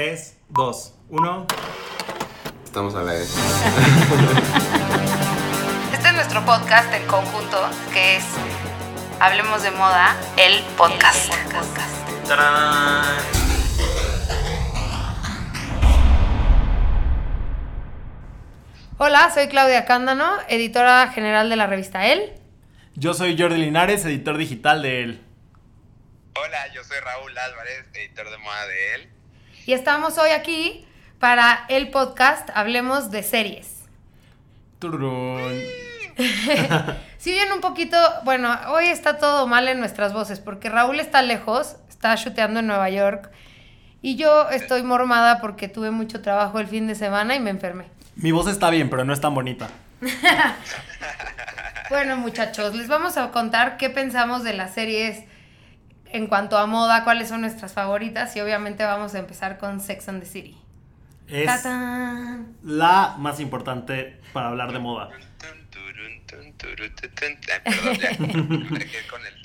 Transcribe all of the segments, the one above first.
3, 2, 1. Estamos a la vez. Este es nuestro podcast en conjunto, que es Hablemos de Moda, el podcast. ¡Tarán! Hola, soy Claudia Cándano, editora general de la revista El. Yo soy Jordi Linares, editor digital de él. Hola, yo soy Raúl Álvarez, editor de moda de él. Y estamos hoy aquí para el podcast Hablemos de series. Tururún. Si bien un poquito, bueno, hoy está todo mal en nuestras voces porque Raúl está lejos, está chuteando en Nueva York y yo estoy mormada porque tuve mucho trabajo el fin de semana y me enfermé. Mi voz está bien, pero no es tan bonita. Bueno, muchachos, les vamos a contar qué pensamos de las series en cuanto a moda, cuáles son nuestras favoritas y obviamente vamos a empezar con Sex and the City. Es ¡Tatán! la más importante para hablar de moda. Con el.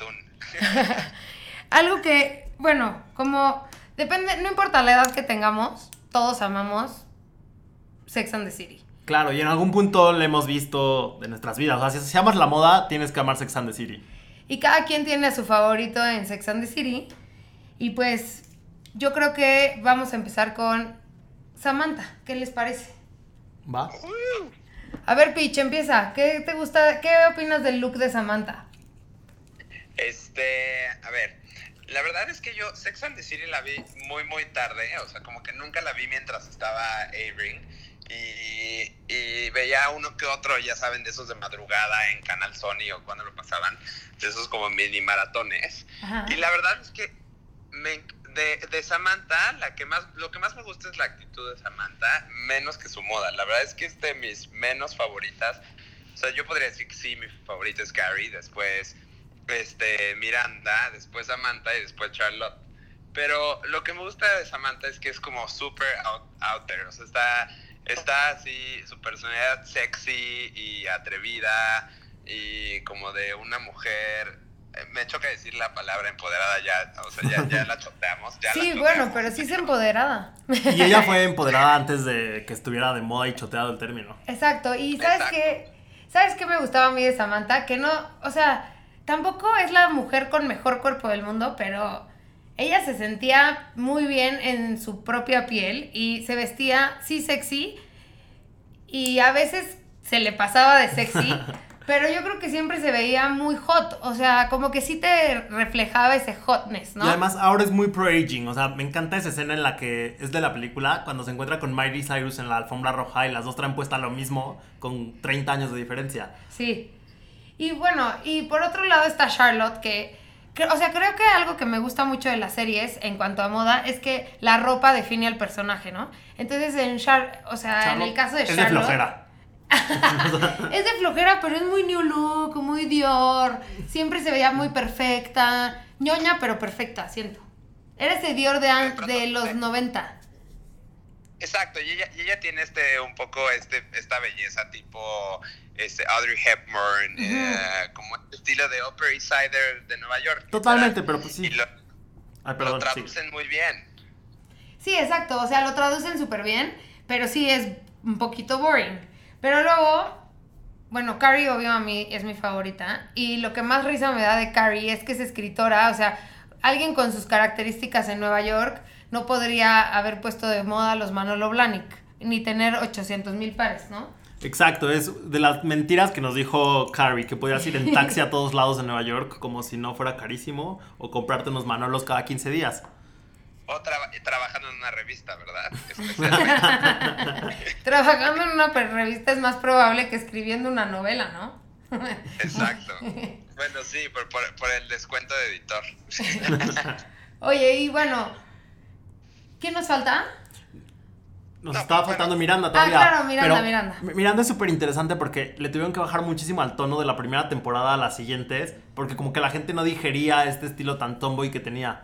Algo que, bueno, como depende, no importa la edad que tengamos, todos amamos Sex and the City. Claro, y en algún punto le hemos visto de nuestras vidas. O sea, si amas la moda, tienes que amar Sex and the City. Y cada quien tiene a su favorito en Sex and the City. Y pues yo creo que vamos a empezar con Samantha. ¿Qué les parece? ¿Va? A ver, Pitch, empieza. ¿Qué te gusta? ¿Qué opinas del look de Samantha? Este, a ver, la verdad es que yo Sex and the City la vi muy, muy tarde. O sea, como que nunca la vi mientras estaba A-Ring. Y, y veía uno que otro, ya saben, de esos de madrugada en Canal Sony o cuando lo pasaban, de esos como mini maratones. Ajá. Y la verdad es que me, de, de Samantha, la que más, lo que más me gusta es la actitud de Samantha, menos que su moda. La verdad es que es de mis menos favoritas. O sea, yo podría decir que sí, mi favorita es Carrie, después este, Miranda, después Samantha y después Charlotte. Pero lo que me gusta de Samantha es que es como súper out, out there. O sea, está, está así, su personalidad sexy y atrevida y como de una mujer. eh, Me choca decir la palabra empoderada ya, o sea, ya, ya la choteamos. Ya Sí, bueno, pero sí es empoderada. Y ella fue empoderada antes de que estuviera de moda y choteado el término. Exacto. Y ¿sabes Exacto. qué? ¿Sabes qué me gustaba a mí de Samantha? Que no, o sea, tampoco es la mujer con mejor cuerpo del mundo, pero ella se sentía muy bien en su propia piel y se vestía, sí, sexy. Y a veces se le pasaba de sexy, pero yo creo que siempre se veía muy hot. O sea, como que sí te reflejaba ese hotness, ¿no? Y además ahora es muy pro-aging. O sea, me encanta esa escena en la que es de la película, cuando se encuentra con Miley Cyrus en la alfombra roja y las dos traen puesta lo mismo con 30 años de diferencia. Sí. Y bueno, y por otro lado está Charlotte, que, que- o sea, creo que algo que me gusta mucho de las series en cuanto a moda es que la ropa define al personaje, ¿no? Entonces, en Char, o sea, en el caso de es de flojera. es de flojera, pero es muy new look, muy Dior. Siempre se veía muy perfecta. ñoña, pero perfecta, siento. Era ese Dior de, de los 90. Exacto, y ella, y ella tiene este un poco este esta belleza tipo este Audrey Hepburn, eh, como este estilo de Upper East Sider de Nueva York. Totalmente, pero pues sí. Y lo, Ay, lo perdón, sí. traducen muy bien. Sí, exacto. O sea, lo traducen súper bien, pero sí es un poquito boring. Pero luego, bueno, Carrie, obvio, a mí es mi favorita. Y lo que más risa me da de Carrie es que es escritora. O sea, alguien con sus características en Nueva York no podría haber puesto de moda los Manolo Blahnik, ni tener 800 mil pares, ¿no? Exacto, es de las mentiras que nos dijo Carrie, que podías ir en taxi a todos lados de Nueva York como si no fuera carísimo o comprarte unos manolos cada 15 días. O traba- trabajando en una revista, ¿verdad? Trabajando en una revista es más probable que escribiendo una novela, ¿no? Exacto. Bueno, sí, por, por, por el descuento de editor. Oye, y bueno, ¿quién nos falta? Nos No, estaba faltando. Miranda Ah, todavía. claro, Miranda, pero Miranda. Mi- Miranda es súper interesante porque le tuvieron que bajar muchísimo al tono de la primera temporada a las siguientes, porque como que la gente no digería este estilo tan tomboy que tenía.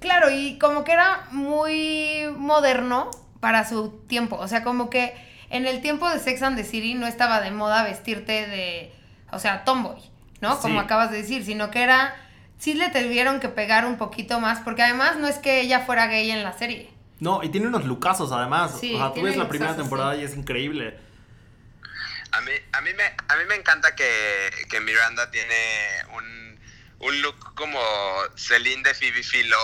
Claro, y como que era muy moderno para su tiempo. O sea, como que en el tiempo de Sex and the City no estaba de moda vestirte de, o sea, tomboy, ¿no? Sí. Como acabas de decir, sino que era, sí le tuvieron que pegar un poquito más, porque además no es que ella fuera gay en la serie. No, y tiene unos lucazos además. Sí, o sea, tú ves la primera temporada sí. y es increíble. A mí, a mí, me, a mí me encanta que, que Miranda tiene un, un look como Celine de Phoebe Philo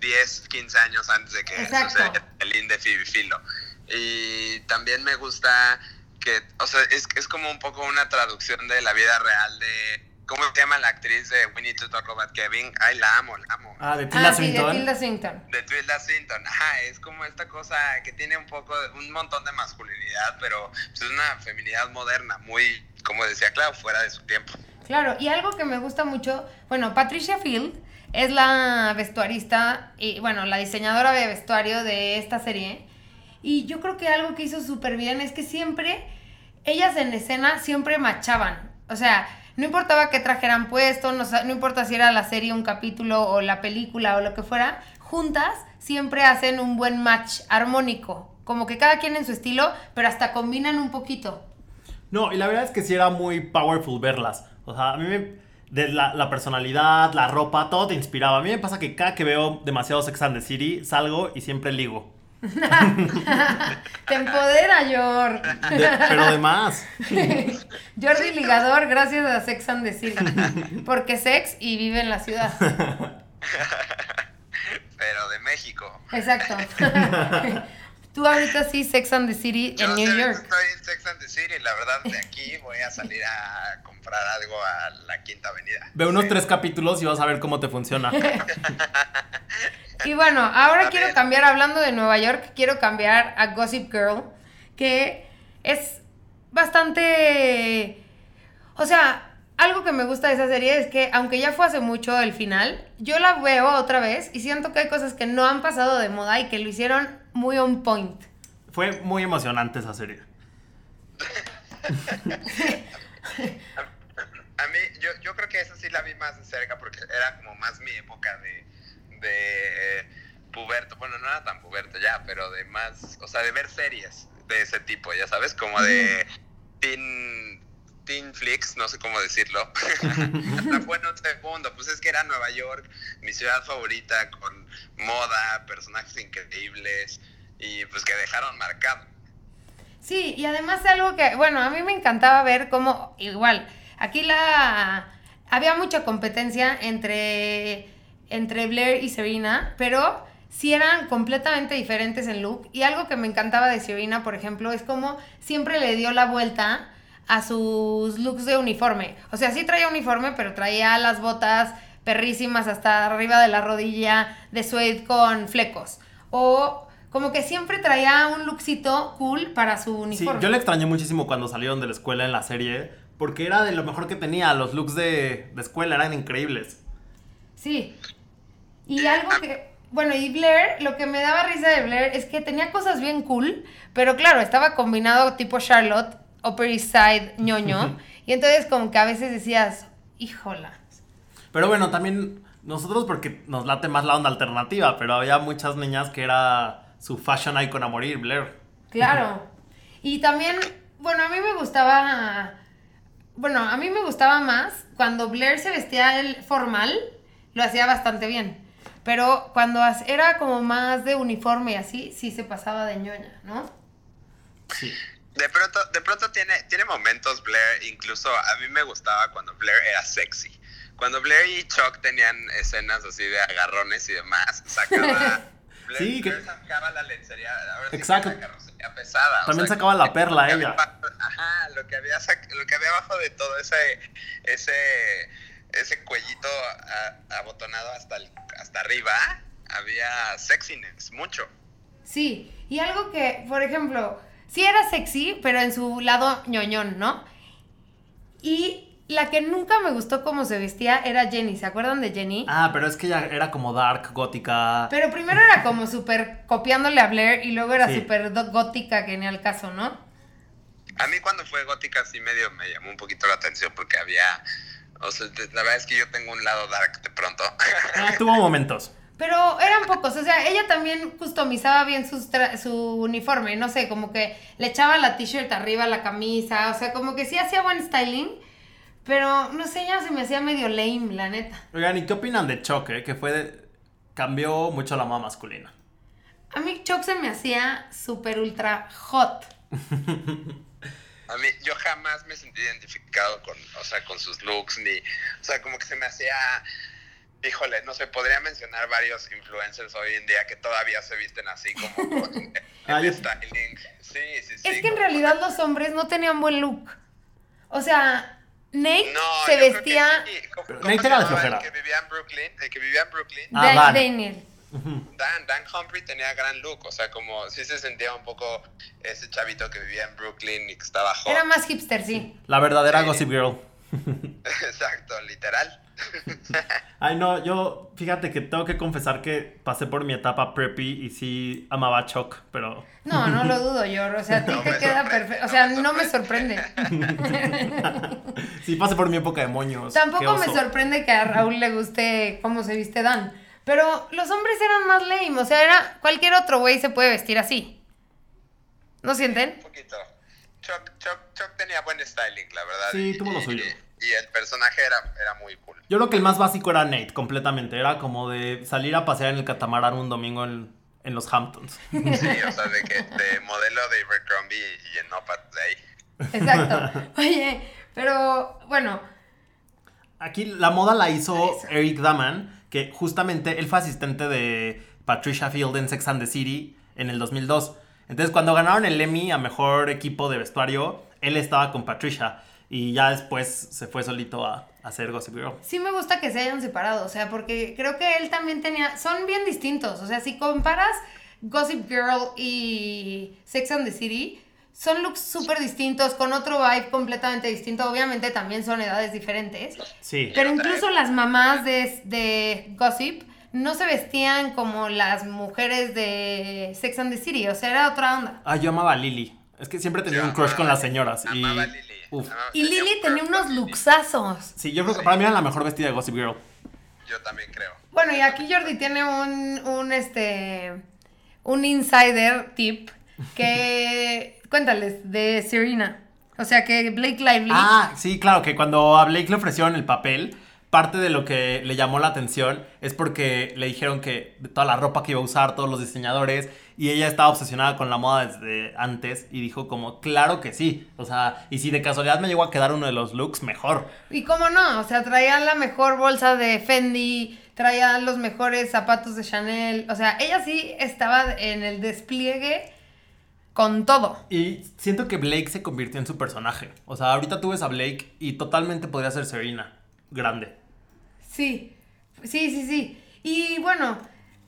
10, 15 años antes de que sucediera Celine de Phoebe Philo. Y también me gusta que, o sea, es, es como un poco una traducción de la vida real de... ¿Cómo se llama la actriz de We Need to Talk About Kevin? Ay, la amo, la amo. Ah, de Tilda Ah, sí, de Swinton. Tilda Swinton. De Tilda Swinton, ajá, es como esta cosa que tiene un poco, de- un montón de masculinidad, pero pues, es una feminidad moderna, muy, como decía Clau, fuera de su tiempo. Claro, y algo que me gusta mucho, bueno, Patricia Field es la vestuarista y, bueno, la diseñadora de vestuario de esta serie. Y yo creo que algo que hizo súper bien es que siempre, ellas en escena siempre machaban. O sea, no importaba qué trajeran puesto, no, no importa si era la serie, un capítulo o la película o lo que fuera, juntas siempre hacen un buen match armónico. Como que cada quien en su estilo, pero hasta combinan un poquito. No, y la verdad es que sí era muy powerful verlas. O sea, a mí me... De la, la personalidad, la ropa, todo te inspiraba. A mí me pasa que cada que veo demasiado Sex and the City, salgo y siempre ligo. Te empodera, Yor. De- pero de más. Jordi Ligador, gracias a Sex and the City. Porque sex y vive en la ciudad. Pero de México. Exacto. Tú ahorita sí, Sex and the City Yo en New York. estoy en Sex and the City, la verdad, de aquí voy a salir a comprar algo a la Quinta Avenida. Ve unos Sí. tres capítulos y vas a ver cómo te funciona. Y bueno, ahora A quiero ver. cambiar, hablando de Nueva York, quiero cambiar a Gossip Girl, que es bastante... O sea, algo que me gusta de esa serie es que, aunque ya fue hace mucho el final, yo la veo otra vez y siento que hay cosas que no han pasado de moda y que lo hicieron muy on point. Fue muy emocionante esa serie. A mí, yo, yo creo que esa sí la vi más de cerca porque era como más mi época de, de eh, puberto. Bueno, no era tan puberto ya, pero de más, o sea, de ver series de ese tipo, ya sabes, como de teen, teen flicks, no sé cómo decirlo. Hasta fue en otro mundo, pues es que era Nueva York, mi ciudad favorita, con moda, personajes increíbles y pues que dejaron marcado. Sí, y además algo que, bueno, a mí me encantaba ver cómo, igual, aquí la... Había mucha competencia entre, entre Blair y Serena, pero sí eran completamente diferentes en look. Y algo que me encantaba de Serena, por ejemplo, es como siempre le dio la vuelta a sus looks de uniforme. O sea, sí traía uniforme, pero traía las botas perrísimas hasta arriba de la rodilla de suede con flecos. O como que siempre traía un lookcito cool para su Sí, uniforme. yo le extrañé muchísimo cuando salieron de la escuela en la serie, porque era de lo mejor que tenía. Los looks de, de escuela eran increíbles. Sí. Y algo que, bueno, y Blair, lo que me daba risa de Blair es que tenía cosas bien cool, pero claro, estaba combinado tipo Charlotte, Upper East Side, ñoño, y entonces como que a veces decías, híjola. Pero bueno, también nosotros porque nos late más la onda alternativa, pero había muchas niñas que era su fashion icon a morir, Blair. Claro. Y también, bueno, a mí me gustaba, bueno, a mí me gustaba más cuando Blair se vestía el formal, lo hacía bastante bien. Pero cuando era como más de uniforme y así, sí se pasaba de ñoña, ¿no? Sí. De pronto, de pronto tiene, tiene momentos Blair, incluso a mí me gustaba cuando Blair era sexy. Cuando Blair y Chuck tenían escenas así de agarrones y demás, sacaba... Blair, Sí, que- Blair sacaba la lencería, ahora sí Exacto. la pesada. o También sea, sacaba la perla, lo que ella. había- Ajá, lo que había, sac- lo que había abajo de todo ese, ese, ese cuellito a- abotonado hasta, el- hasta arriba, había sexiness, mucho. Sí, y algo que, por ejemplo, sí era sexy, pero en su lado ñoñón, ¿no? Y la que nunca me gustó cómo se vestía era Jenny, ¿se acuerdan de Jenny? Ah, pero es que ella era como dark, gótica. Pero primero era como súper copiándole a Blair y luego era súper gótica, que ni al caso, ¿no? A mí cuando fue gótica sí medio me llamó un poquito la atención porque había, o sea, la verdad es que yo tengo un lado dark de pronto. Ah, tuvo momentos. Pero eran pocos, o sea, ella también customizaba bien sus tra- su uniforme, no sé, como que le echaba la t-shirt arriba, la camisa, o sea, como que sí hacía buen styling, pero no sé, ella se me hacía medio lame, la neta. Oigan, ¿y qué opinan de Choque? Que fue de- cambió mucho la moda masculina. A mí Chuck se me hacía súper ultra hot. A mí, yo jamás me sentí identificado con, o sea, con sus looks, ni, o sea, como que se me hacía, híjole, no sé, podría mencionar varios influencers hoy en día que todavía se visten así como con el Ah, styling. Sí, sí, sí. es que en realidad los hombres no tenían buen look. O sea, Nate No, se vestía sí. ¿Cómo- Pero cómo Nate era de el que vivía en Brooklyn, el que vivía en Brooklyn. Ah, Da- Dan. Dan, Dan Humphrey tenía gran look, o sea, como sí se sentía un poco ese chavito que vivía en Brooklyn y que estaba hot. Era más hipster, sí. La verdadera Sí. Gossip Girl. Exacto, literal. Ay, no, yo, fíjate que tengo que confesar que pasé por mi etapa preppy y sí amaba a Chuck, pero No, no lo dudo yo. O sea, a ti No te me queda sorprende, perfecto. O no sea, me no me sorprende. sí pasé por mi época de moños. Tampoco me sorprende que a Raúl le guste cómo se viste Dan. Pero los hombres eran más lame. O sea, era cualquier otro güey se puede vestir así. ¿No sienten? Un poquito. Chuck, Chuck, Chuck tenía buen styling, la verdad. Sí, y- tuvo lo suyo. Y, el personaje era, era muy cool. Yo creo que el más básico era Nate, completamente. Era como de salir a pasear en el catamarán un domingo en, en los Hamptons. Sí, o sea, de, que, de modelo de Abercrombie y en Opat de ahí. Exacto. Oye, pero bueno, Aquí la moda la hizo. Eric Daman, que justamente él fue asistente de Patricia Field en Sex and the City en el 2002. Entonces, cuando ganaron el Emmy a mejor equipo de vestuario, él estaba con Patricia. Y ya después se fue solito a, hacer Gossip Girl. sí me gusta que se hayan separado. O sea, porque creo que él también tenía. Son bien distintos. O sea, si comparas Gossip Girl y Sex and the City. Son looks súper distintos, con otro vibe completamente distinto. Obviamente también son edades diferentes. Sí. Pero incluso las mamás de, de Gossip no se vestían como las mujeres de Sex and the City, o sea, era otra onda. Ah, yo amaba a Lily. Es que siempre tenía Yo un crush con las señoras. Y, Amaba a Lily. Uf. Amaba- Y Lily un tenía unos luxazos. Sí, yo creo que Sí. para mí era la mejor vestida de Gossip Girl. Yo también creo. Bueno, y aquí Jordi tiene un, un este, un insider tip que, cuéntales, de Serena. O sea, que Blake Lively... Ah, sí, claro, que cuando a Blake le ofrecieron el papel, parte de lo que le llamó la atención es porque le dijeron que de toda la ropa que iba a usar, todos los diseñadores, y ella estaba obsesionada con la moda desde antes y dijo como, claro que sí. O sea, y si de casualidad me llegó a quedar uno de los looks, mejor. Y cómo no, o sea, traía la mejor bolsa de Fendi, traía los mejores zapatos de Chanel, o sea, ella sí estaba en el despliegue con todo. Y siento que Blake se convirtió en su personaje. O sea, ahorita tú ves a Blake y totalmente podría ser Serena. Grande. Sí, sí, sí, sí. Y bueno,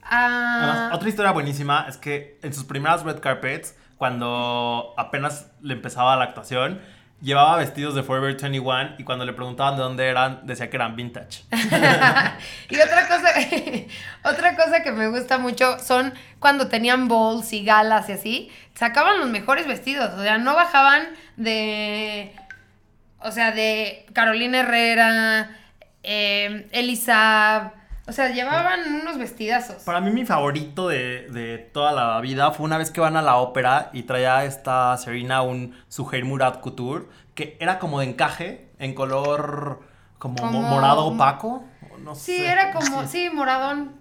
Además, ah, otra historia buenísima es que en sus primeras red carpets, cuando apenas le empezaba la actuación, llevaba vestidos de Forever 21 y cuando le preguntaban de dónde eran, decía que eran vintage. y otra cosa, otra cosa que me gusta mucho son cuando tenían balls y galas y así, sacaban los mejores vestidos, o sea, no bajaban de, o sea, de Carolina Herrera, eh, Elisa, o sea, llevaban unos vestidazos. Para mí mi favorito de, de toda la vida fue una vez que van a la ópera y traía esta Serena un Suhair Murad Couture que era como de encaje en color como, mo- Como- morado opaco. No Sí, sé, era como, sí, moradón.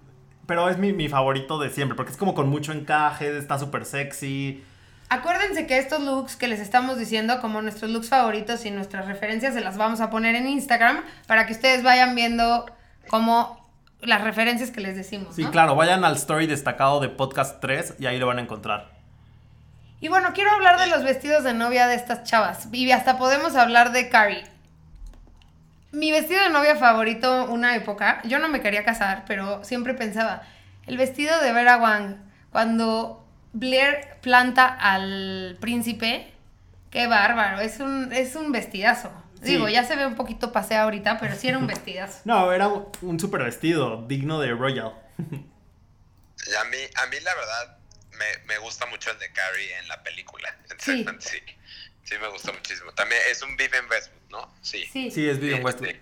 Pero es mi, mi favorito de siempre porque es como con mucho encaje, está súper sexy. Acuérdense que estos looks que les estamos diciendo como nuestros looks favoritos y nuestras referencias se las vamos a poner en Instagram para que ustedes vayan viendo como las referencias que les decimos. Sí, ¿no? claro, vayan al story destacado de Podcast 3 y ahí lo van a encontrar. Y bueno, quiero hablar de los vestidos de novia de estas chavas. Y hasta podemos hablar de Carrie. Mi vestido de novia favorito una época, yo no me quería casar, pero siempre pensaba, el vestido de Vera Wang, cuando Blair planta al príncipe, qué bárbaro, es un, es un vestidazo. Sí. Digo, ya se ve un poquito pasea ahorita, pero sí era un vestidazo. No, era un, super vestido, digno de Royal. Y a mí, a mí la verdad, me, me gusta mucho el de Carrie en la película. Sí. City. Sí, me gusta muchísimo. También es un Vivian Westwood, ¿no? Sí. Sí. Sí, es Vivian Sí, Westwood. sí.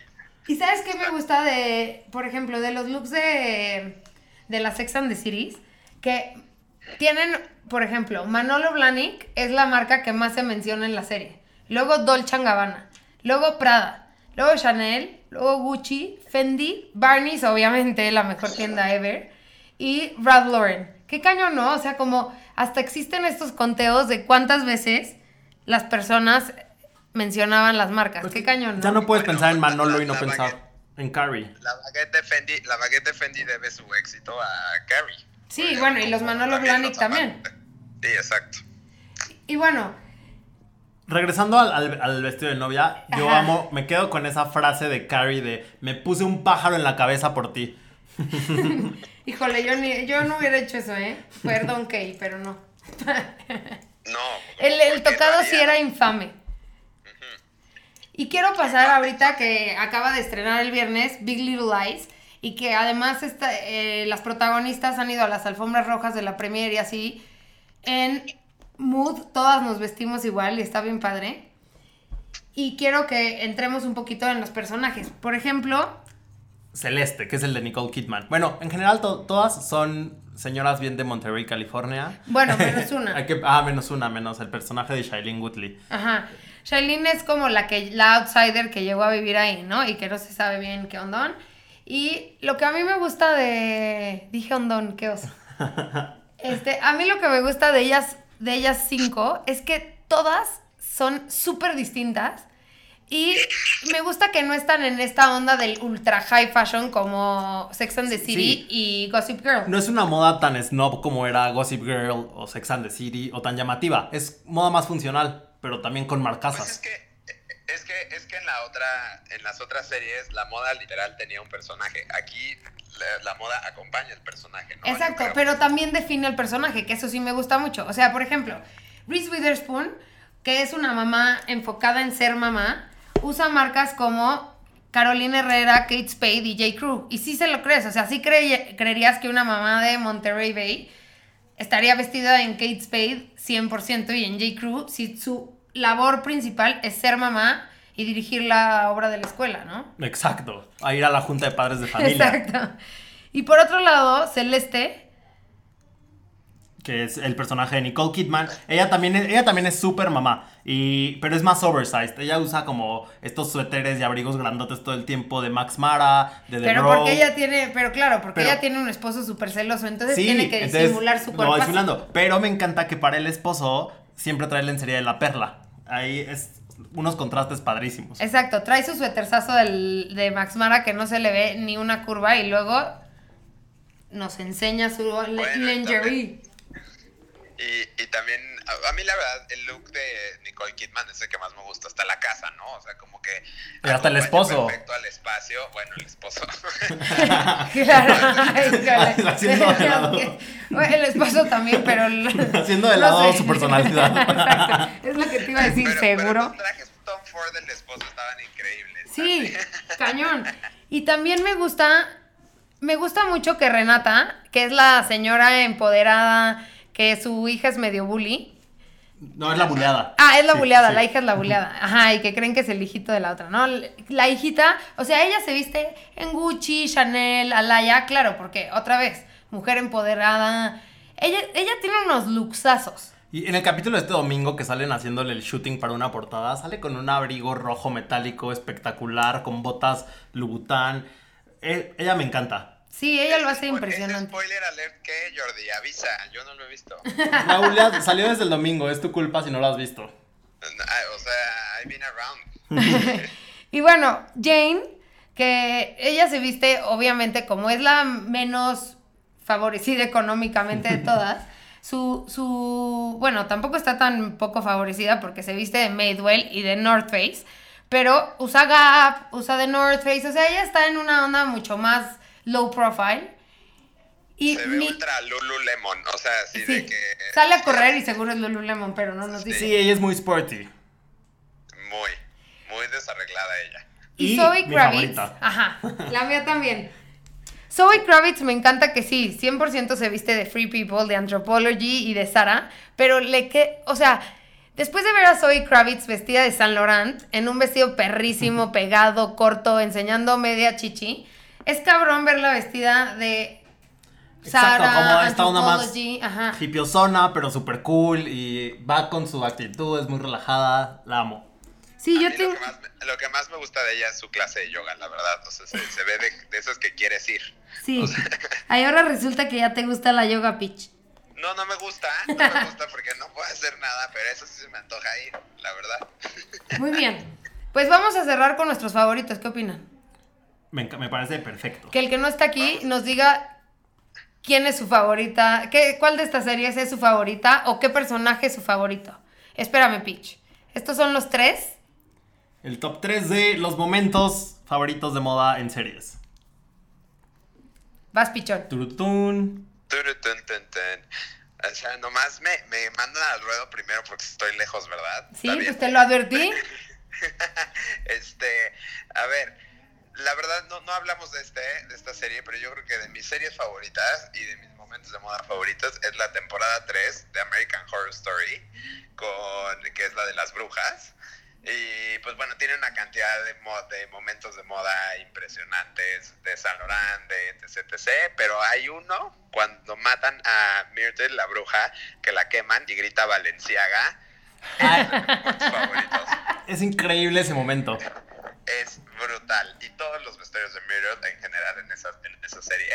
¿Y sabes qué me gusta de, por ejemplo, de los looks de, de la Sex and the Cities? Que tienen, por ejemplo, Manolo Blahnik es la marca que más se menciona en la serie. Luego Dolce Gabbana, luego Prada, luego Chanel, luego Gucci, Fendi, Barney's, obviamente la mejor tienda ever, y Ralph Lauren. Qué cañón, ¿no? O sea, como hasta existen estos conteos de cuántas veces las personas mencionaban las marcas. Pues Qué cañón, ¿no? Ya no puedes Bueno, pensar en la- Manolo y no pensar baguette. en Carrie. La baguette de Fendi, la baguette de Fendi debe su éxito a Carrie. Sí, bueno, y los Manolo también Blahnik también. Sí, exacto. Y bueno, Regresando al, al- al vestido de novia, yo Ajá. amo, me quedo con esa frase de Carrie de me puse un pájaro en la cabeza por ti. híjole, yo, ni, yo no hubiera hecho eso, ¿eh? Perdón, Kay, pero no. No. El, el tocado sí era infame. Y quiero pasar ahorita que acaba de estrenar el viernes Big Little Lies y que además esta- eh, las protagonistas han ido a las alfombras rojas de la premier y así. En Mood todas nos vestimos igual y está bien padre. Y quiero que entremos un poquito en los personajes. Por ejemplo, Celeste, que es el de Nicole Kidman. Bueno, en general to- todas son señoras bien de Monterrey, California. bueno, menos una. Que- ah, menos una, menos el personaje de Shailene Woodley. Ajá. Shailene es como la que la outsider que llegó a vivir ahí, ¿no? Y que no se sabe bien qué ondón. Y lo que a mí me gusta de dije ondón, qué oso. Este, a mí lo que me gusta de ellas de ellas cinco es que todas son súper distintas y me gusta que no están en esta onda del ultra high fashion como Sex and the City Sí. y Gossip Girl. No es una moda tan snob como era Gossip Girl o Sex and the City o tan llamativa. Es moda más funcional, pero también con Pues es marcasas. que es que es que en la otra en las otras series la moda literal tenía un personaje. Aquí la, la moda acompaña el personaje, ¿no? Exacto, pero también define el personaje, que eso sí me gusta mucho. O sea, por ejemplo, Reese Witherspoon, que es una mamá enfocada en ser mamá, usa marcas como Carolina Herrera, Kate Spade y J. Crew. Y sí se lo crees, o sea, sí creerías que una mamá de Monterey Bay estaría vestida en Kate Spade 100% y en J. Crew si su labor principal es ser mamá y dirigir la obra de la escuela, ¿no? Exacto. A ir a la junta de padres de familia. Exacto. Y por otro lado, Celeste, que es el personaje de Nicole Kidman. Ella también es, ella también es súper mamá, y, pero es más oversized. Ella usa como estos suéteres y abrigos grandotes todo el tiempo de Max Mara, de The Pero Bro. porque ella tiene, pero claro, porque Pero- ella tiene un esposo súper celoso, entonces Sí, tiene que entonces, disimular su cuerpo. va disimulando. Pero me encanta que para el esposo siempre trae lencería de la perla. Ahí es unos contrastes padrísimos. Exacto, trae su suéterzazo del, de Max Mara que no se le ve ni una curva y luego nos enseña su Bueno, lingerie. Y, y también, a, a mí la verdad, el look de Nicole Kidman es el que más me gusta. Hasta la casa, ¿no? O sea, como que... Y hasta el esposo. Perfecto al espacio. Bueno, el esposo. Claro. Haciendo de lado. Bueno, el esposo también, pero... el- Haciendo de no lado sé. su personalidad. Exacto, es lo que te iba a decir, Pero- pero seguro. los trajes Tom Ford del esposo estaban increíbles. Sí, cañón. Y también me gusta, me gusta mucho que Renata, que es la señora empoderada, que su hija es medio bully. No, es la buleada. Ah, es la Sí, buleada, sí. la hija es la buleada. Ajá, y que creen que es el hijito de la otra, ¿no? La hijita, o sea, ella se viste en Gucci, Chanel, Alaya, claro, porque otra vez, mujer empoderada. Ella, ella tiene unos luxazos. Y en el capítulo de este domingo que salen haciéndole el shooting para una portada, sale con un abrigo rojo metálico espectacular, con botas Lubután. Eh, ella me encanta. Sí, ella lo hace spo- impresionante. ese spoiler alert que Jordi avisa, yo no lo he visto. Salió desde el domingo, es tu culpa si no lo has visto. Ah, o sea, I've been around. Y bueno, Jane, que ella se viste, obviamente, como es la menos favorecida económicamente de todas, su, su, bueno, tampoco está tan poco favorecida porque se viste de Madewell y de North Face, pero usa Gap, usa de North Face, o sea, ella está en una onda mucho más low profile. Y Se ve mi- ultra Lululemon, o sea, así sí, de que... sale a correr y seguro es Lululemon, pero no nos dice. Sí, ella es muy sporty. Muy, muy desarreglada ella. Y, Y Zoe Kravitz. Ajá, la mía también. Zoe Kravitz me encanta que sí, 100% se viste de Free People, de Anthropology y de Sara, pero le que, o sea, después de ver a Zoe Kravitz vestida de Saint Laurent, en un vestido perrísimo, pegado, corto, enseñando media chichi, es cabrón verla vestida de Exacto, Sara, como esta onda más ajá. hipiosona, pero súper cool y va con su actitud, es muy relajada, la amo. Sí, A yo tengo... lo, que más, me- lo que más me gusta de ella es su clase de yoga, la verdad. O sea, se, se ve de, de esos que quieres ir. Sí. Ahí ahora resulta que ya te gusta la yoga pitch. No, no me gusta, no me gusta porque no puedo hacer nada, pero eso sí se me antoja ir, la verdad. Muy bien. Pues vamos a cerrar con nuestros favoritos. ¿Qué opinan? Me, parece perfecto. Que el que no está aquí nos diga quién es su favorita, qué, cuál de estas series es su favorita o qué personaje es su favorito. Espérame, Peach. Estos son los tres. El top 3 de los momentos favoritos de moda en series. Vas, Pichón. Turutún. Turu, tun, tun. O sea, nomás me, me mandan al ruedo primero porque estoy lejos, ¿verdad? Sí, ¿Está bien? pues lo advertí. este, a ver, la verdad no, no hablamos de este, de esta serie, pero yo creo que de mis series favoritas y de mis momentos de moda favoritos es la temporada 3 de American Horror Story, con, que es la de las brujas. Y pues bueno, tiene una cantidad de, mo- de momentos de moda impresionantes de Saint Laurent, de etc, etc. Pero hay uno cuando matan a Myrtle, la bruja, que la queman y grita Valenciaga. Ay, Es es increíble ese momento. es brutal. Y todos los vestuarios de Myrtle en general en esa, en esa serie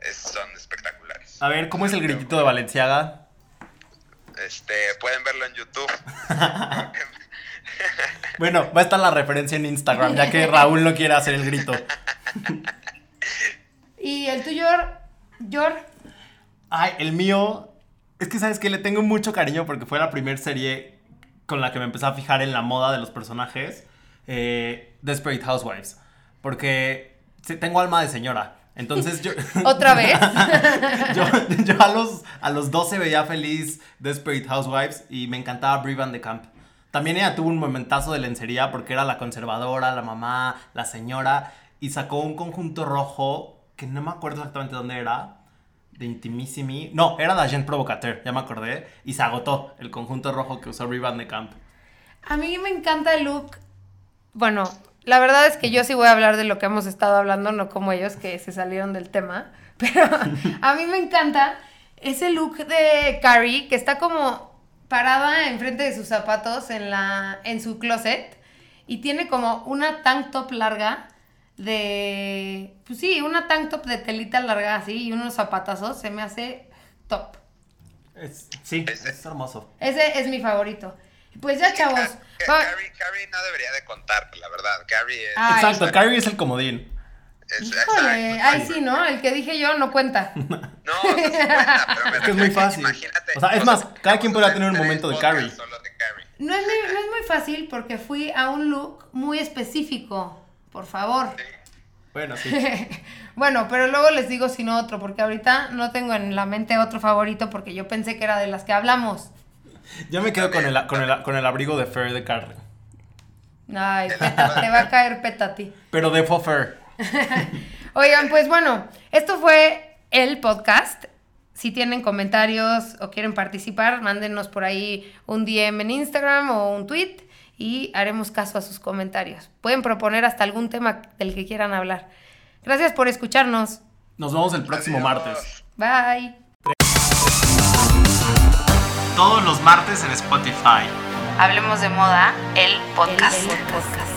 es- son espectaculares. A ver, ¿cómo es el gritito de Valenciaga? Este, pueden verlo en YouTube. Bueno, va a estar la referencia en Instagram, ya que Raúl no quiere hacer el grito. Y el tuyo, Yor. Ay, el mío. Es que sabes que le tengo mucho cariño porque fue la primera serie con la que me empecé a fijar en la moda de los personajes. Eh, Desperate Housewives. Porque tengo alma de señora. Entonces yo. ¿Otra vez? yo yo a, los, a los 12 veía feliz Desperate Housewives y me encantaba Brie Van de Camp. También ella tuvo un momentazo de lencería porque era la conservadora, la mamá, la señora. Y sacó un conjunto rojo que no me acuerdo exactamente dónde era. De Intimissimi. No, era de Agent Provocateur, ya me acordé. Y se agotó el conjunto rojo que usó Brie Van de Camp. A mí me encanta el look. Bueno, la verdad es que yo sí voy a hablar de lo que hemos estado hablando, no como ellos que se salieron del tema. Pero a mí me encanta ese look de Carrie que está como parada enfrente de sus zapatos en, la, en su closet y tiene como una tank top larga de. Pues sí, una tank top de telita larga así y unos zapatazos. Se me hace top. Es- sí, es hermoso. Ese es mi favorito. Pues ya, chavos. Ca- Carrie, Carrie no debería de contar, la verdad. Carrie es... Ay. Exacto, Carrie es el comodín. Híjole, ay sí, ¿no? El que dije yo no cuenta. No, no se cuenta, pero me Es que es muy fácil. Imagínate. O sea, es más, cada quien podrá tener un momento de solo Carrie. No es, muy, no es muy fácil porque fui a un look muy específico. Por favor. Bueno, sí. bueno, pero luego les digo si no otro, porque ahorita no tengo en la mente otro favorito porque yo pensé que era de las que hablamos. Yo me quedo con el, con el, con el abrigo de Fair de Carrie. Ay, peta, te va a caer peta a ti. Pero de Fair. Oigan, pues bueno, esto fue el podcast. Si tienen comentarios o quieren participar, mándenos por ahí un DM en Instagram o un tweet y haremos caso a sus comentarios. Pueden proponer hasta algún tema del que quieran hablar. Gracias por escucharnos. Nos vemos el próximo Adiós. martes. Bye. Todos los martes en Spotify. Hablemos de moda, el podcast. El podcast.